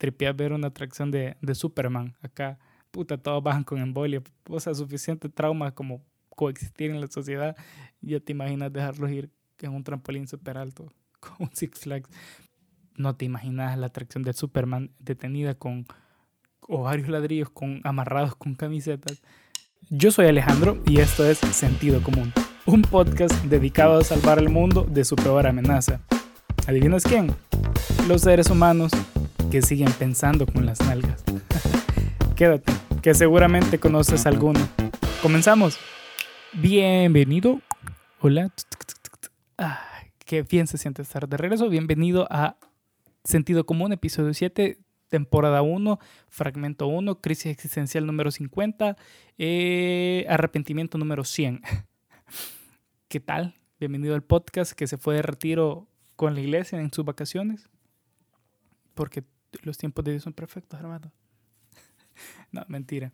tripear ver una atracción de, de Superman. Acá, puta, todos bajan con embolia. O sea, suficiente trauma como coexistir en la sociedad. Ya te imaginas dejarlos ir en un trampolín súper alto, con un Six Flags. No te imaginas la atracción de Superman detenida con o varios ladrillos con, amarrados con camisetas. Yo soy Alejandro y esto es Sentido Común, un podcast dedicado a salvar el mundo de su peor amenaza. ¿Adivinas quién? Los seres humanos que siguen pensando con las nalgas. Quédate, que seguramente conoces alguno. Comenzamos. Bienvenido. Hola. qué bien se siente estar de regreso. Bienvenido a Sentido Común, episodio 7, temporada 1, fragmento 1, crisis existencial número 50, eh, arrepentimiento número 100. ¿Qué tal? Bienvenido al podcast que se fue de retiro con la iglesia en sus vacaciones. Porque los tiempos de Dios son perfectos, hermano. no, mentira.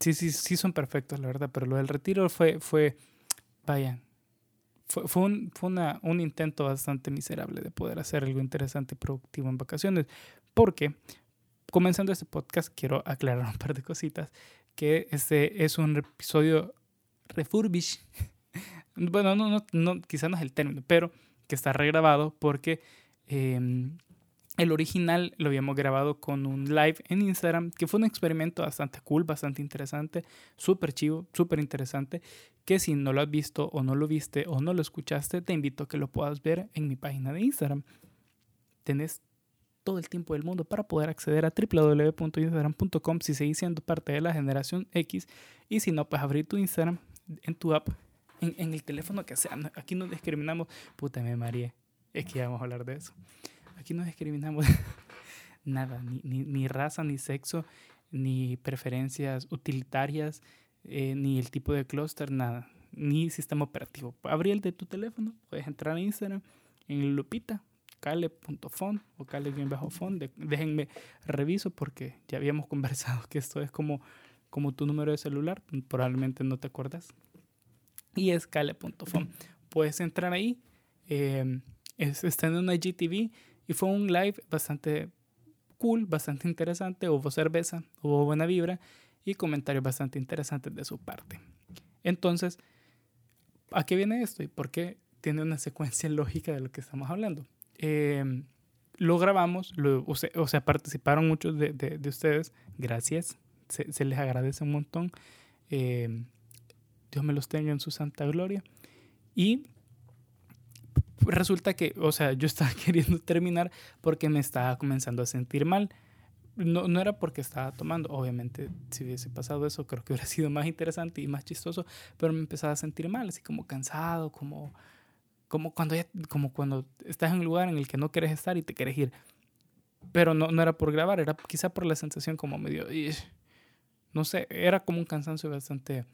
Sí, sí, sí son perfectos, la verdad, pero lo del retiro fue, fue vaya, fue, fue, un, fue una, un intento bastante miserable de poder hacer algo interesante y productivo en vacaciones. Porque, comenzando este podcast, quiero aclarar un par de cositas. Que este es un episodio refurbish. bueno, no, no, no, quizás no es el término, pero que está regrabado porque eh, el original lo habíamos grabado con un live en Instagram, que fue un experimento bastante cool, bastante interesante, súper chivo, súper interesante, que si no lo has visto o no lo viste o no lo escuchaste, te invito a que lo puedas ver en mi página de Instagram. Tenés todo el tiempo del mundo para poder acceder a www.instagram.com si seguís siendo parte de la generación X y si no, pues abrir tu Instagram en tu app, en, en el teléfono que sea. Aquí no discriminamos, puta me María, es que ya vamos a hablar de eso. Aquí no discriminamos nada, ni, ni, ni, raza, ni sexo, ni preferencias utilitarias, eh, ni el tipo de clúster, nada, ni sistema operativo. Abrí el de tu teléfono, puedes entrar a Instagram en lupita, cale.fon o cale-fon. déjenme reviso porque ya habíamos conversado que esto es como, como tu número de celular, probablemente no te acuerdas. Y es cale.fon. Puedes entrar ahí, eh, está en una IGTV y fue un live bastante cool, bastante interesante. Hubo cerveza, hubo buena vibra y comentarios bastante interesantes de su parte. Entonces, ¿a qué viene esto y por qué tiene una secuencia lógica de lo que estamos hablando? Eh, lo grabamos, o, sea, participaron muchos de, de, de ustedes, gracias, se, les agradece un montón. Eh, Dios me los tenga en su santa gloria. Y resulta que, o sea, yo estaba queriendo terminar porque me estaba comenzando a sentir mal. No, no era porque estaba tomando, obviamente si hubiese pasado eso creo que hubiera sido más interesante y más chistoso, pero me empezaba a sentir mal, así como cansado, como, como, cuando, ya, como cuando estás en un lugar en el que no quieres estar y te quieres ir. Pero no, no era por grabar, era quizá por la sensación como medio, no sé, era como un cansancio bastante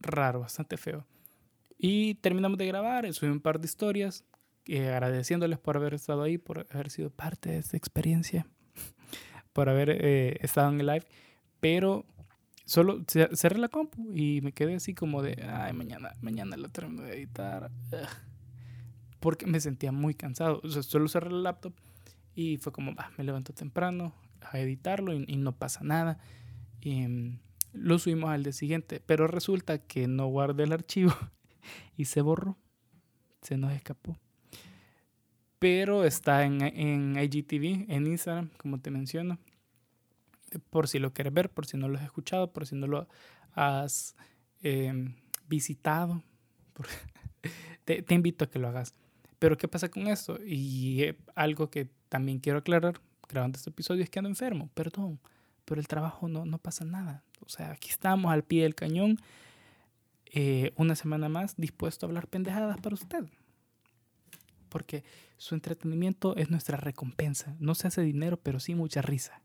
raro, bastante feo. Y terminamos de grabar, subí un par de historias, eh, agradeciéndoles por haber estado ahí, por haber sido parte de esta experiencia, por haber eh, estado en el live. Pero solo cerré la compu y me quedé así como de, ay, mañana, mañana la termino de editar. Porque me sentía muy cansado. O sea, solo cerré el laptop y fue como, bah, me levanto temprano a editarlo y, y no pasa nada. Y um, lo subimos al día siguiente, pero resulta que no guardé el archivo y se borró. Se nos escapó. Pero está en, en IGTV, en Instagram, como te menciono. Por si lo quieres ver, por si no lo has escuchado, por si no lo has eh, visitado. te, te, invito a que lo hagas. Pero ¿qué pasa con esto? Y eh, algo que también quiero aclarar grabando este episodio es que ando enfermo, perdón. Pero el trabajo no, no pasa nada. O sea, aquí estamos al pie del cañón eh, una semana más dispuesto a hablar pendejadas para usted. Porque su entretenimiento es nuestra recompensa. No se hace dinero, pero sí mucha risa.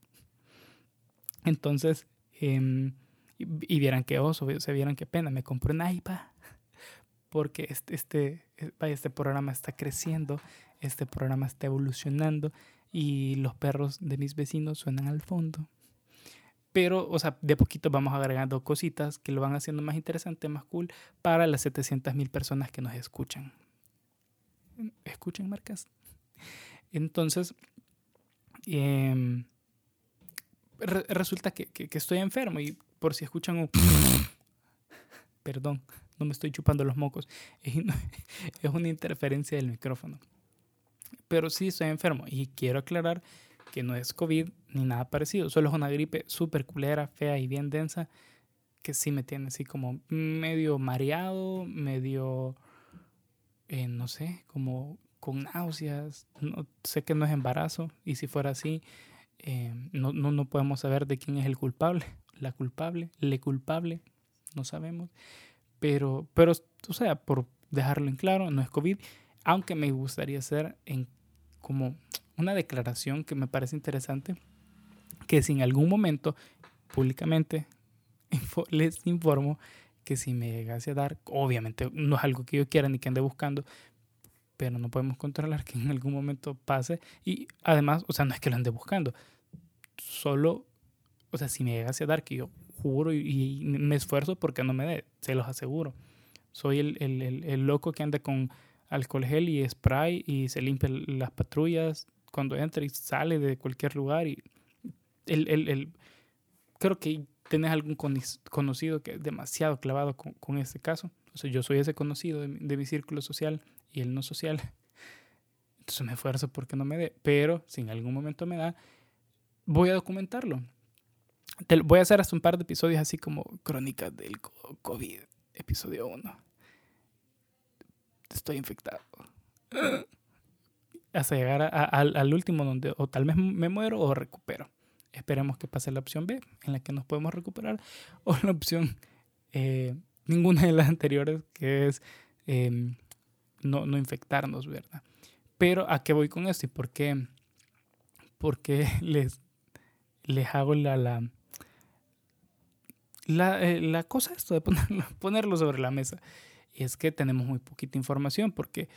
Entonces, eh, y, vieran qué oso, se vieran qué pena. Me compré un iPad porque este, este, este programa está creciendo, este programa está evolucionando y los perros de mis vecinos suenan al fondo. Pero, o sea, de poquito vamos agregando cositas que lo van haciendo más interesante, más cool para las 700 mil personas que nos escuchan. ¿Escuchan, marcas? Entonces, em, resulta que, que, estoy enfermo y por si escuchan un... Perdón, no me estoy chupando los mocos. Es una interferencia del micrófono. Pero sí estoy enfermo y quiero aclarar que no es COVID ni nada parecido. Solo es una gripe súper culera, fea y bien densa que sí me tiene así como medio mareado, medio, eh, no sé, como con náuseas. No, sé que no es embarazo y si fuera así, eh, no, no, no podemos saber de quién es el culpable, la culpable, le culpable, no sabemos. Pero, pero, o sea, por dejarlo en claro, no es COVID, aunque me gustaría hacer en como una declaración que me parece interesante, que si en algún momento públicamente les informo que si me llegase a dar, obviamente no es algo que yo quiera ni que ande buscando, pero no podemos controlar que en algún momento pase. Y además, o sea, no es que lo ande buscando, solo, o sea, si me llegase a dar, que yo juro y, me esfuerzo porque no me dé, se los aseguro. Soy el, el, el, el, loco que anda con alcohol gel y spray y se limpia las patrullas cuando entra y sale de cualquier lugar. Y el, el, creo que tenés algún conocido que es demasiado clavado con, con este caso. O yo soy ese conocido de, de mi círculo social y el no social. Entonces me esfuerzo porque no me dé. Pero si en algún momento me da, voy a documentarlo. Voy a hacer hasta un par de episodios así como crónicas del COVID, episodio 1. Estoy infectado. Hasta llegar a, al último donde o tal vez me muero o recupero. Esperemos que pase la opción B, en la que nos podemos recuperar, o la opción eh, ninguna de las anteriores, que es em, no, no, infectarnos, ¿verdad? Pero ¿a qué voy con esto y por qué, por les, les hago la, la, la, eh, cosa esto de ponerlo, ponerlo sobre la mesa? Y es que tenemos muy poquita información porque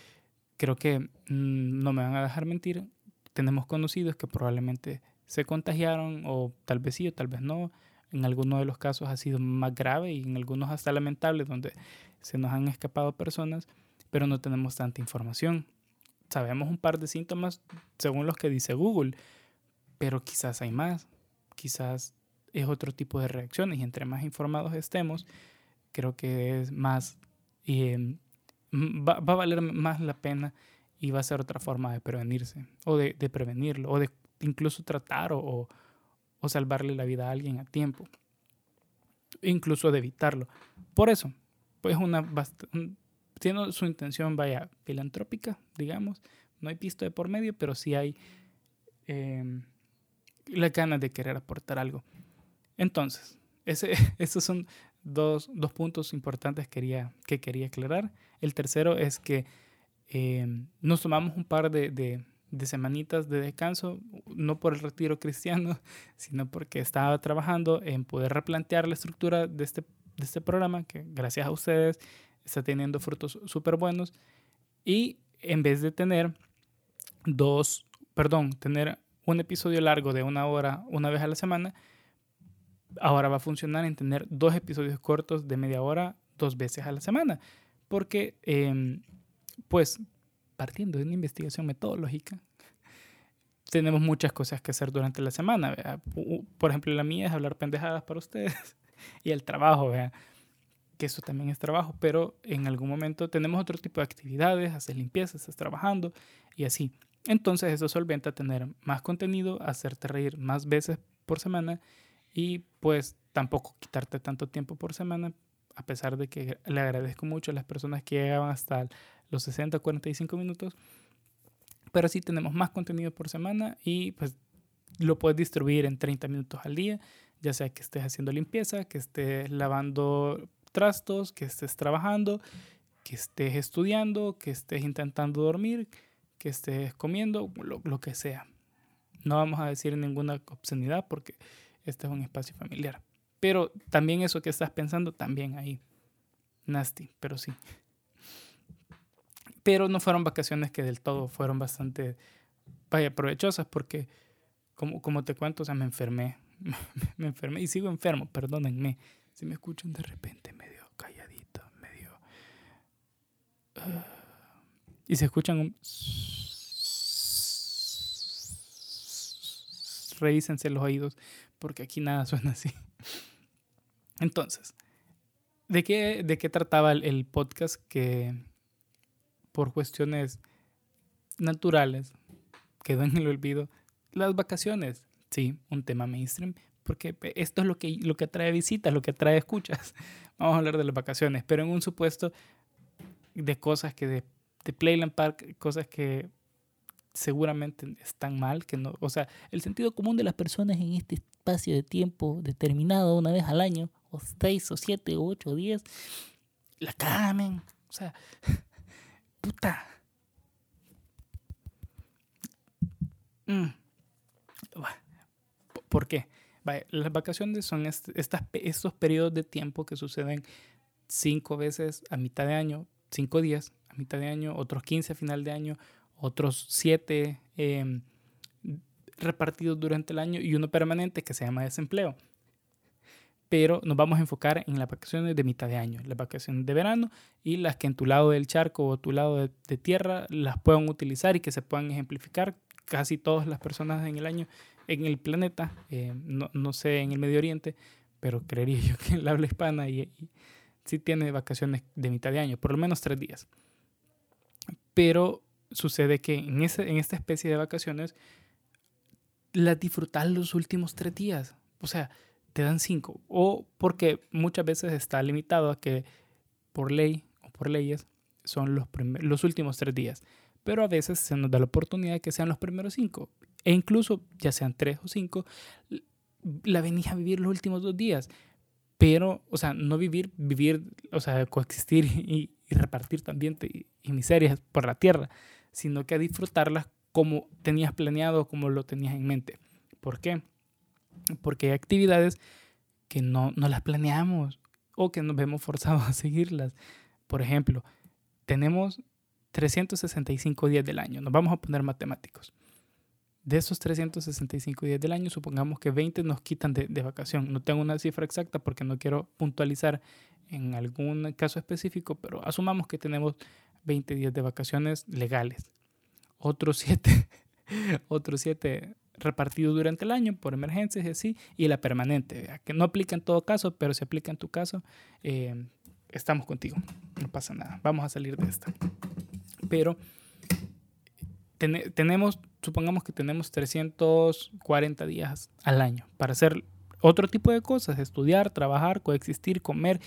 creo que mm, no me van a dejar mentir. Tenemos conocidos que probablemente se contagiaron o tal vez sí o tal vez no. En algunos de los casos ha sido más grave y en algunos hasta lamentable donde se nos han escapado personas, pero no tenemos tanta información. Sabemos un par de síntomas según los que dice Google, pero quizás hay más, quizás es otro tipo de reacciones y entre más informados estemos, creo que es más em, va, va, a valer más la pena y va a ser otra forma de prevenirse o de, de prevenirlo o de incluso tratar o, o, salvarle la vida a alguien a tiempo, incluso de evitarlo. Por eso, pues una tiene su intención, vaya, filantrópica, digamos, no hay pisto de por medio, pero sí hay eh, la ganas de querer aportar algo. Entonces, ese, esos son dos, dos puntos importantes quería, que quería aclarar. El tercero es que eh, nos tomamos un par de, de semanitas de descanso, no por el retiro cristiano, sino porque estaba trabajando en poder replantear la estructura de este, de este programa, que gracias a ustedes está teniendo frutos súper buenos. Y en vez de tener dos, perdón, tener un episodio largo de una hora una vez a la semana, ahora va a funcionar en tener dos episodios cortos de media hora dos veces a la semana. Porque, em, pues, partiendo de una investigación metodológica, tenemos muchas cosas que hacer durante la semana. Por ejemplo, la mía es hablar pendejadas para ustedes y el trabajo, ¿vea? que eso también es trabajo, pero en algún momento tenemos otro tipo de actividades, hacer limpieza, estás trabajando y así. Entonces eso solventa tener más contenido, hacerte reír más veces por semana y pues tampoco quitarte tanto tiempo por semana, a pesar de que le agradezco mucho a las personas que llegaban hasta los 60, 45 minutos. Pero sí tenemos más contenido por semana y pues lo puedes distribuir en 30 minutos al día, ya sea que estés haciendo limpieza, que estés lavando trastos, que estés trabajando, que estés estudiando, que estés intentando dormir, que estés comiendo, lo, lo que sea. No vamos a decir ninguna obscenidad porque este es un espacio familiar. Pero también eso que estás pensando, también ahí. Nasty, pero sí. Pero no fueron vacaciones que del todo fueron bastante, vaya, provechosas porque, como, como te cuento, o sea, me enfermé. me enfermé y sigo enfermo, perdónenme. Si me escuchan de repente medio calladito, medio... Uh, y se escuchan un... revísense los oídos, porque aquí nada suena así. Entonces, ¿de qué, de qué trataba el, podcast que por cuestiones naturales quedó en el olvido? Las vacaciones, sí, un tema mainstream, porque esto es lo que, lo que atrae visitas, lo que atrae escuchas. Vamos a hablar de las vacaciones, pero en un supuesto de cosas que de, de Playland Park, cosas que seguramente están mal, que no, o sea, el sentido común de las personas en este espacio de tiempo determinado una vez al año, o seis, o siete, o ocho, o diez, la camen, o sea, puta. Mm. ¿Por qué? las vacaciones son estas, estos periodos de tiempo que suceden cinco veces a mitad de año, cinco días a mitad de año, otros 15 a final de año, otros siete em, repartidos durante el año y uno permanente que se llama desempleo. Pero nos vamos a enfocar en las vacaciones de mitad de año, las vacaciones de verano y las que en tu lado del charco o tu lado de, tierra las puedan utilizar y que se puedan ejemplificar. Casi todas las personas en el año, en el planeta, eh, no, no, sé en el Medio Oriente, pero creería yo que en la habla hispana y, y sí tiene vacaciones de mitad de año, por lo menos tres días. Pero sucede que en, ese, en esta especie de vacaciones las disfrutas los últimos tres días. O sea, te dan cinco. O porque muchas veces está limitado a que por ley o por leyes son los, los últimos tres días. Pero a veces se nos da la oportunidad de que sean los primeros cinco. E incluso, ya sean tres o cinco, la venís a vivir los últimos dos días. Pero, o sea, no vivir, vivir, o sea, coexistir y, repartir también y, y miserias por la tierra, sino que a disfrutarlas como tenías planeado, como lo tenías en mente. ¿Por qué? Porque hay actividades que no, no las planeamos o que nos vemos forzados a seguirlas. Por ejemplo, tenemos 365 días del año. Nos vamos a poner matemáticos. De esos 365 días del año, supongamos que 20 nos quitan de, de, vacación. No tengo una cifra exacta porque no quiero puntualizar en algún caso específico, pero asumamos que tenemos 20 días de vacaciones legales. Otros 7 otros siete repartidos durante el año por emergencias y así, y la permanente, que no aplica en todo caso, pero si aplica en tu caso, eh, estamos contigo, no pasa nada, vamos a salir de esta. Pero tenemos, supongamos que tenemos 340 días al año para hacer otro tipo de cosas, estudiar, trabajar, coexistir, comer,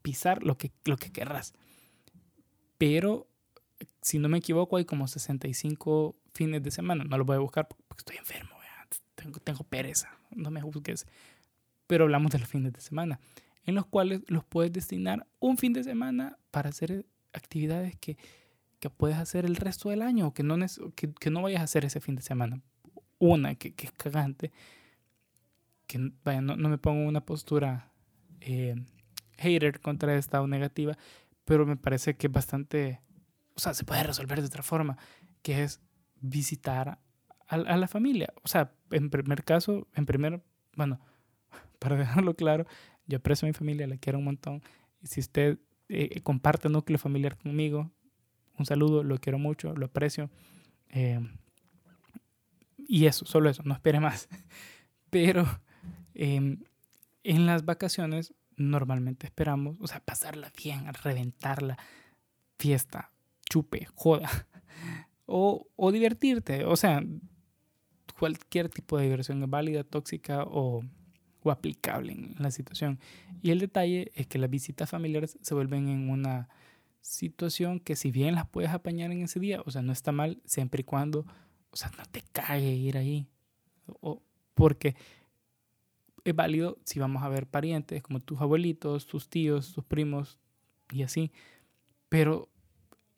pisar, lo que, lo que querrás pero si no me equivoco hay como 65 fines de semana. No lo voy a buscar porque estoy enfermo, tengo, tengo pereza, no me juzgues. Pero hablamos de los fines de semana, en los cuales los puedes destinar un fin de semana para hacer actividades que, que puedes hacer el resto del año o que no, que, que no vayas a hacer ese fin de semana. Una que, que es cagante, que vaya, no, no me pongo una postura eh, hater contra esta o negativa, pero me parece que es bastante, o sea, se puede resolver de otra forma, que es visitar a, la familia. O sea, en primer caso, en primer, bueno, para dejarlo claro, yo aprecio a mi familia, la quiero un montón. Y si usted eh, comparte núcleo familiar conmigo, un saludo, lo quiero mucho, lo aprecio. Eh, y eso, solo eso, no espere más. Pero em, en las vacaciones normalmente esperamos, o sea, pasarla bien, reventarla, fiesta, chupe, joda, o, o divertirte, o sea, cualquier tipo de diversión es válida, tóxica o, o aplicable en la situación. Y el detalle es que las visitas familiares se vuelven en una situación que si bien las puedes apañar en ese día, o sea, no está mal siempre y cuando, o sea, no te cague ir ahí. O, porque es válido si vamos a ver parientes como tus abuelitos, tus tíos, tus primos y así. Pero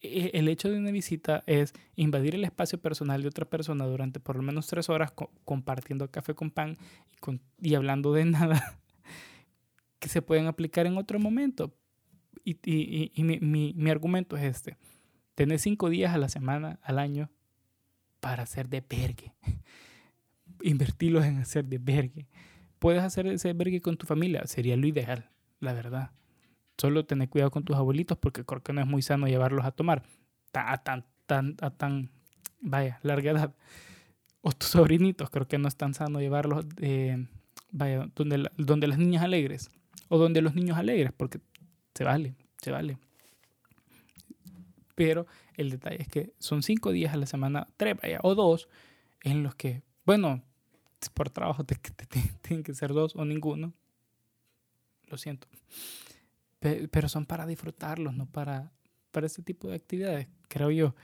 e, el hecho de una visita es invadir el espacio personal de otra persona durante por lo menos tres horas compartiendo café con pan y, hablando de nada que se pueden aplicar en otro momento. Y, mi, argumento es este. Tener cinco días a la semana, al año, para hacer de vergue. Invertirlos en hacer de vergue puedes hacer ese albergue con tu familia, sería lo ideal, la verdad. Solo tener cuidado con tus abuelitos porque creo que no es muy sano llevarlos a tomar a tan, tan, a tan, vaya, larga edad. o tus sobrinitos, creo que no es tan sano llevarlos eh, vaya, donde, donde las niñas alegres o donde los niños alegres, porque se vale, se vale. Pero el detalle es que son cinco días a la semana, tres vaya, o dos, en los que, bueno, por trabajo tienen que ser dos o ninguno. Lo siento. Pero, son para disfrutarlos, no para, para ese tipo de actividades, creo yo.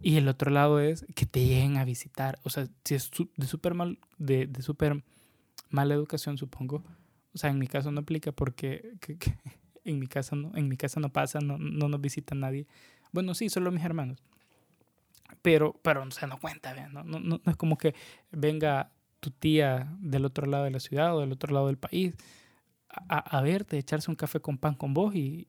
Y el otro lado es que te lleguen a visitar. O sea, si es de súper mal, de, de super mala educación, supongo. O sea, en mi caso no aplica porque en, mi casa no, en mi casa no pasa, no, no nos visita nadie. Bueno, sí, solo mis hermanos. Pero, pero, o sea, no cuenta, ¿no? No, no, es como que venga tu tía del otro lado de la ciudad o del otro lado del país a, verte, echarse un café con pan con vos y,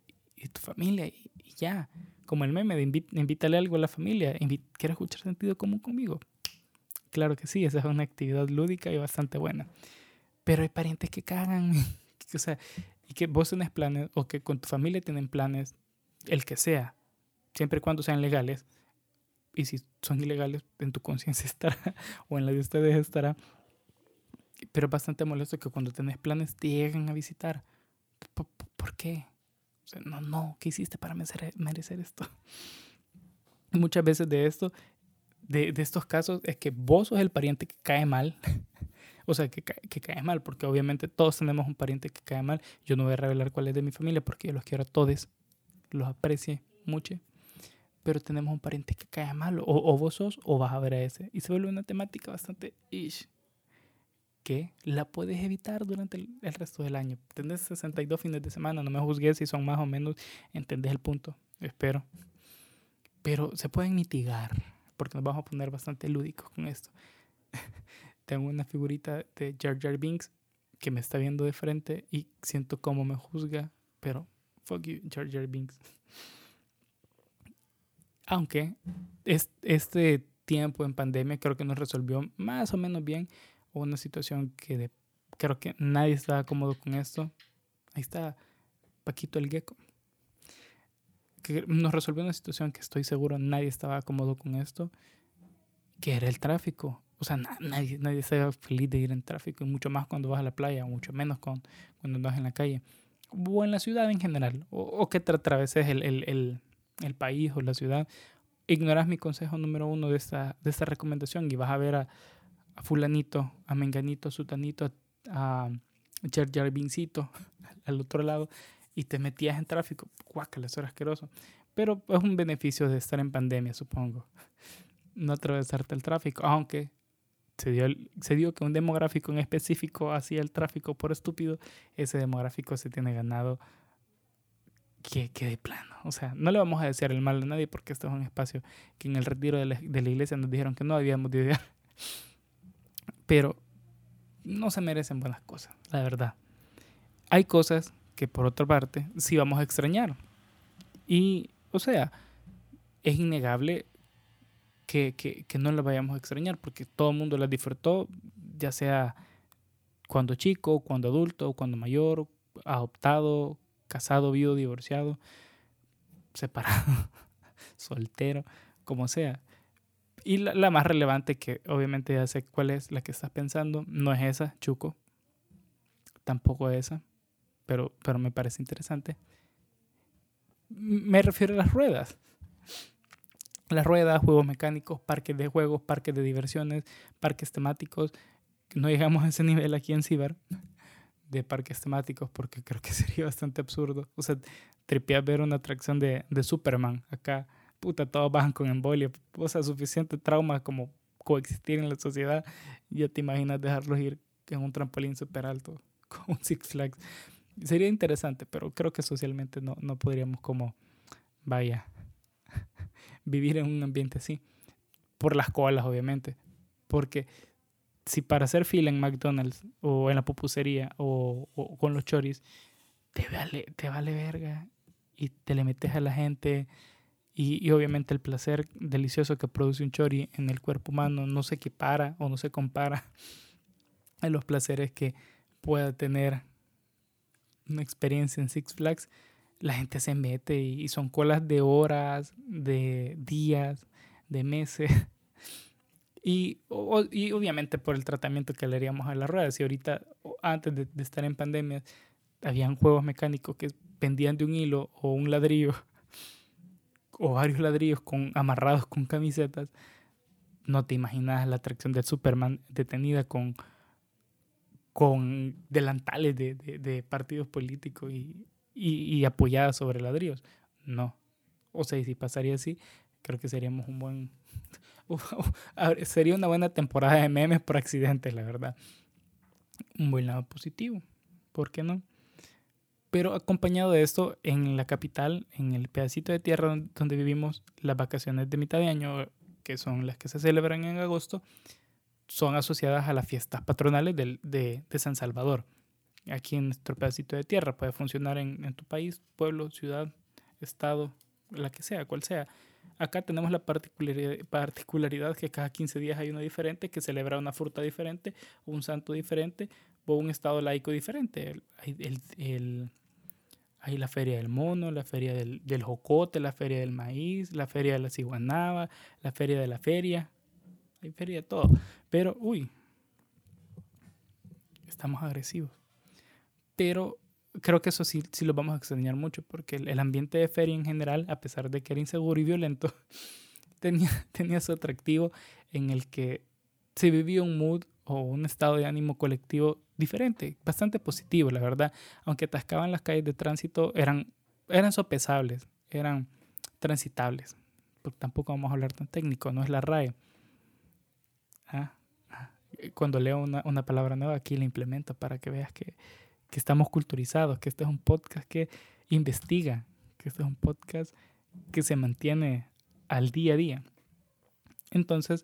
tu familia y, ya. Como el meme de invítale algo a la familia. ¿Quieres escuchar sentido común conmigo? Claro que sí, esa es una actividad lúdica y bastante buena. Pero hay parientes que cagan. o sea, y que vos tenés planes o que con tu familia tienen planes, el que sea, siempre y cuando sean legales. Y si son ilegales, en tu conciencia estará o en la de ustedes estará. Pero es bastante molesto que cuando tenés planes te lleguen a visitar. ¿Por, qué? O sea, no, no, ¿qué hiciste para merecer, merecer esto? Muchas veces de esto, de, de, estos casos, es que vos sos el pariente que cae mal o sea, que, que cae mal, porque obviamente todos tenemos un pariente que cae mal. Yo no voy a revelar cuál es de mi familia porque yo los quiero a todos, los aprecie mucho. Pero tenemos un pariente que cae mal, o, o vos sos, o vas a ver a ese. Y se vuelve una temática bastante ish, que la puedes evitar durante el, resto del año. Tenés 62 fines de semana, no me juzgues si son más o menos, entendés el punto, espero. Pero se pueden mitigar, porque nos vamos a poner bastante lúdicos con esto. tengo una figurita de Jar Jar Binks que me está viendo de frente y siento cómo me juzga, pero fuck you, Jar Jar Binks. Aunque este tiempo en pandemia creo que nos resolvió más o menos bien una situación que creo que nadie estaba cómodo con esto. Ahí está Paquito el Gecko. Que nos resolvió una situación que estoy seguro nadie estaba cómodo con esto, que era el tráfico. O sea, nadie, nadie está feliz de ir en tráfico, y mucho más cuando vas a la playa, mucho menos con, cuando vas en la calle, o en la ciudad en general, o, que te atraveses el, el, el, el, país o la ciudad. Ignoras mi consejo número uno de esta, de esta recomendación y vas a ver a, a fulanito, a menganito, a sutanito, a, Vincito al otro lado y te metías en tráfico. Guácala, eso era asqueroso. Pero es un beneficio de estar en pandemia, supongo. No atravesarte el tráfico, aunque se dio, se dio que un demográfico en específico hacía el tráfico por estúpido, ese demográfico se tiene ganado que, que de plano. O sea, no le vamos a desear el mal a nadie porque esto es un espacio que en el retiro de la, iglesia nos dijeron que no debíamos de odiar. Pero no se merecen buenas cosas, la verdad. Hay cosas que por otra parte sí vamos a extrañar. Y, o sea, es innegable que, que, no la vayamos a extrañar, porque todo el mundo la disfrutó, ya sea cuando chico, cuando adulto, cuando mayor, adoptado, casado, viudo, divorciado, separado, soltero, como sea. Y la, la, más relevante, que obviamente ya sé cuál es la que estás pensando, no es esa, Chuco. Tampoco esa, pero, pero me parece interesante. Me refiero a las ruedas las ruedas, juegos mecánicos, parques de juegos, parques de diversiones, parques temáticos. No llegamos a ese nivel aquí en Ciber de parques temáticos porque creo que sería bastante absurdo. O sea, tripear ver una atracción de, de Superman acá. Puta, todos bajan con embolia. O sea, suficiente trauma como coexistir en la sociedad. Ya te imaginas dejarlos ir en un trampolín súper alto con un Six Flags. Sería interesante, pero creo que socialmente no, no podríamos como, vaya, vivir en un ambiente así. Por las colas, obviamente. Porque si para hacer fila en McDonald's o en la pupusería o, con los choris, te vale, te vale verga y te le metes a la gente y, obviamente el placer delicioso que produce un chori en el cuerpo humano no se equipara o no se compara a los placeres que pueda tener una experiencia en Six Flags la gente se mete y, son colas de horas, de días, de meses. Y, y obviamente por el tratamiento que le haríamos a las ruedas. Y ahorita, antes de, de estar en pandemia, habían juegos mecánicos que pendían de un hilo o un ladrillo o varios ladrillos con, amarrados con camisetas, no te imaginas la atracción del Superman detenida con, con delantales de, de, partidos políticos y, y, apoyada sobre ladrillos. No. O sea, si pasaría así, creo que seríamos un buen... sería una buena temporada de memes por accidentes, la verdad. Un buen lado positivo. ¿Por qué no? Pero acompañado de esto, en la capital, en el pedacito de tierra donde vivimos, las vacaciones de mitad de año, que son las que se celebran en agosto, son asociadas a las fiestas patronales de, de, San Salvador. Aquí en nuestro pedacito de tierra puede funcionar en, en tu país, pueblo, ciudad, estado, la que sea, cual sea. Acá tenemos la particularidad, particularidad que cada 15 días hay uno diferente que celebra una fruta diferente, un santo diferente o un estado laico diferente. el, el hay la feria del mono, la feria del, del jocote, la feria del maíz, la feria de la ciguanaba, la feria de la feria. Hay feria de todo. Pero, uy, estamos agresivos. Pero creo que eso sí, sí lo vamos a extrañar mucho porque el, ambiente de feria en general, a pesar de que era inseguro y violento, tenía, tenía su atractivo en el que se vivía un mood o un estado de ánimo colectivo diferente, bastante positivo, la verdad. Aunque atascaban las calles de tránsito, eran, eran sopesables, eran transitables. Porque tampoco vamos a hablar tan técnico, no es la RAE. Ah, ah, cuando leo una, una, palabra nueva, aquí la implemento para que veas que, que estamos culturizados, que este es un podcast que investiga, que este es un podcast que se mantiene al día a día. Entonces,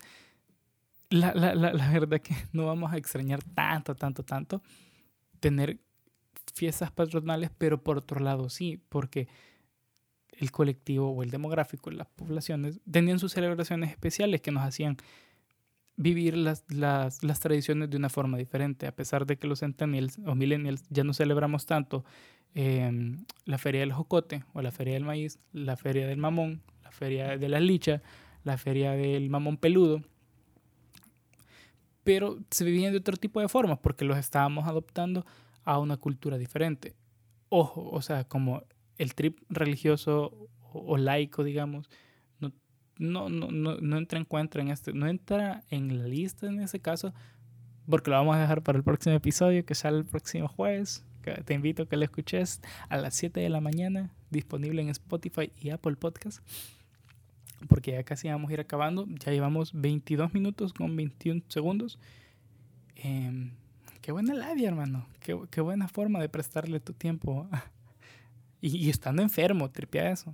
la, la, la, la verdad que no vamos a extrañar tanto, tanto, tanto tener fiestas patronales, pero por otro lado sí, porque el colectivo o el demográfico, las poblaciones, tenían sus celebraciones especiales que nos hacían vivir las, las, las, tradiciones de una forma diferente, a pesar de que los centennials o millennials ya no celebramos tanto em, la feria del jocote o la feria del maíz, la feria del mamón, la feria de la licha, la feria del mamón peludo, pero se vivían de otro tipo de formas porque los estábamos adoptando a una cultura diferente. Ojo, o sea, como el trip religioso o, laico, digamos, no, no, no, no, entra en cuenta en este, no entra en la lista en ese caso, porque lo vamos a dejar para el próximo episodio que sale el próximo jueves. te invito a que lo escuches a las 7 de la mañana, disponible en Spotify y Apple Podcast porque ya casi vamos a ir acabando. Ya llevamos 22 minutos con 21 segundos. Em, qué buena labia, hermano. Qué, qué, buena forma de prestarle tu tiempo. y, estando enfermo, tripea eso.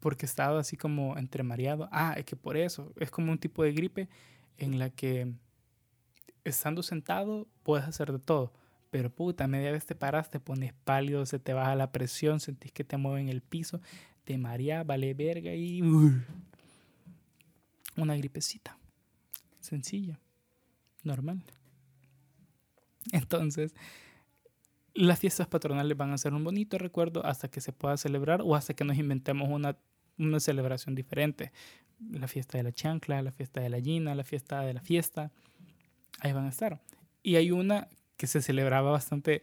Porque he estado así como entre mareado. Ah, es que por eso. Es como un tipo de gripe en la que estando sentado puedes hacer de todo. Pero puta, media vez te paras, te pones pálido, se te baja la presión, sentís que te mueven el piso, te marea, vale verga y una gripecita. Sencilla, normal. Entonces, las fiestas patronales van a ser un bonito recuerdo hasta que se pueda celebrar o hasta que nos inventemos una, una celebración diferente. La fiesta de la chancla, la fiesta de la gina, la fiesta de la fiesta. Ahí van a estar. Y hay una que se celebraba bastante,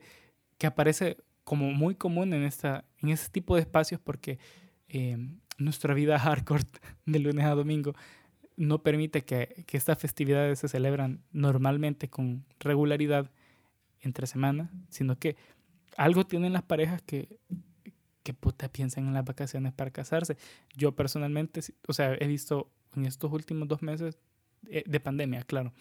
que aparece como muy común en, esta, en este tipo de espacios porque eh, nuestra vida hardcore de lunes a domingo no permite que, que, estas festividades se celebran normalmente con regularidad entre semana, sino que algo tienen las parejas que, que puta piensan en las vacaciones para casarse. Yo personalmente, o sea, he visto en estos últimos dos meses eh, de pandemia, claro,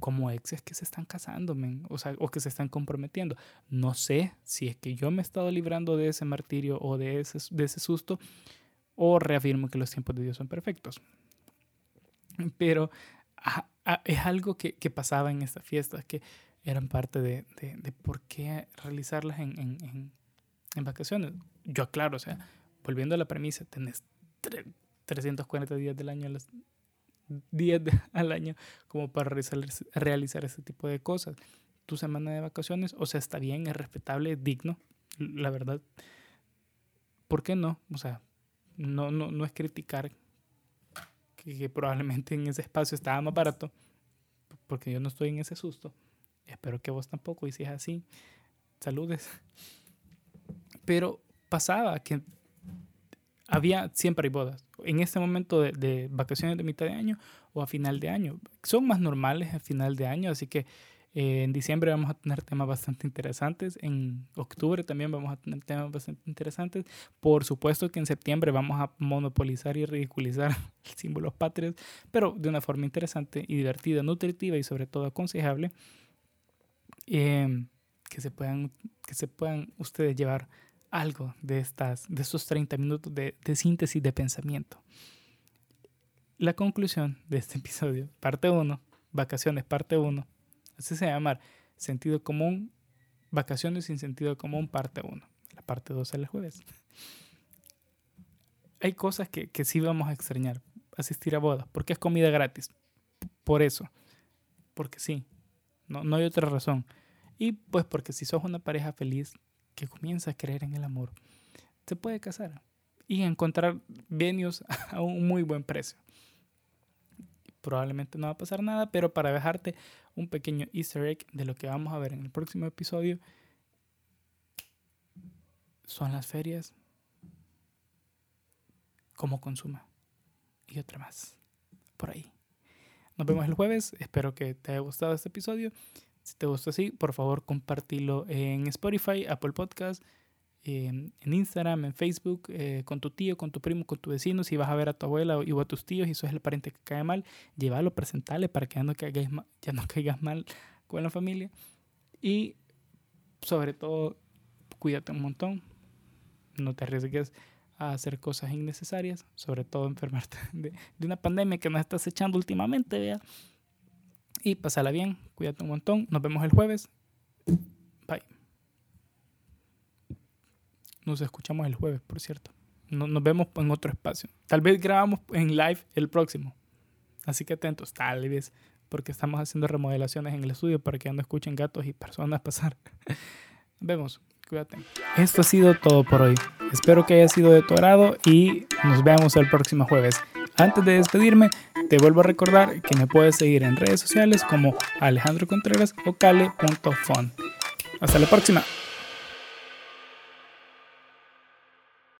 como exes que se están casando, o, sea, o que se están comprometiendo. No sé si es que yo me he estado librando de ese martirio o de ese, de ese susto, o reafirmo que los tiempos de Dios son perfectos. Pero es algo que, que, pasaba en estas fiestas, que eran parte de, de, de por qué realizarlas en, en, en, vacaciones. Yo aclaro, o sea, volviendo a la premisa, tenés 340 días del año días al año como para realizar, realizar ese tipo de cosas. Tu semana de vacaciones, o sea, está bien, es respetable, es digno, la verdad. ¿Por qué no? O sea, no, no, no es criticar que, probablemente en ese espacio estaba más barato, porque yo no estoy en ese susto. Espero que vos tampoco, y si es así, saludes. Pero pasaba que había, siempre hay bodas. En este momento de, de, vacaciones de mitad de año o a final de año. Son más normales a final de año, así que eh, en diciembre vamos a tener temas bastante interesantes. En octubre también vamos a tener temas bastante interesantes. Por supuesto que en septiembre vamos a monopolizar y ridiculizar símbolos patrios, pero de una forma interesante y divertida, nutritiva y sobre todo aconsejable. Em, que, se puedan, que se puedan ustedes llevar algo de, estas, de estos 30 minutos de, de síntesis de pensamiento. La conclusión de este episodio, parte 1, vacaciones, parte 1 Así se llama Sentido común, vacaciones sin sentido común, parte 1. La parte 2 es el jueves. Hay cosas que, que sí vamos a extrañar. Asistir a bodas, porque es comida gratis. Por eso. Porque sí. No, no hay otra razón. Y pues porque si sos una pareja feliz que comienza a creer en el amor, se puede casar y encontrar venues a un muy buen precio probablemente no va a pasar nada, pero para dejarte un pequeño easter egg de lo que vamos a ver en el próximo episodio, son las ferias como consuma y otra más por ahí. Nos vemos el jueves, espero que te haya gustado este episodio. Si te gustó así, por favor compartilo en Spotify, Apple Podcast en Instagram, en Facebook, eh, con tu tío, con tu primo, con tu vecino. Si vas a ver a tu abuela o a tus tíos y eso es el pariente que cae mal, llévalo, presentale para que ya no, caigas ya no caigas mal con la familia. Y sobre todo, cuídate un montón. No te arriesgues a hacer cosas innecesarias, sobre todo enfermarte de, de una pandemia que nos estás echando últimamente, vea. Y pasala bien, cuídate un montón. Nos vemos el jueves. Bye. Nos escuchamos el jueves, por cierto. nos vemos en otro espacio. Tal vez grabamos en live el próximo. Así que atentos, tal vez, porque estamos haciendo remodelaciones en el estudio para que no escuchen gatos y personas pasar. vemos, cuídate. Esto ha sido todo por hoy. Espero que haya sido de tu agrado y nos vemos el próximo jueves. Antes de despedirme, te vuelvo a recordar que me puedes seguir en redes sociales como Alejandro Contreras o cale.fon. Hasta la próxima.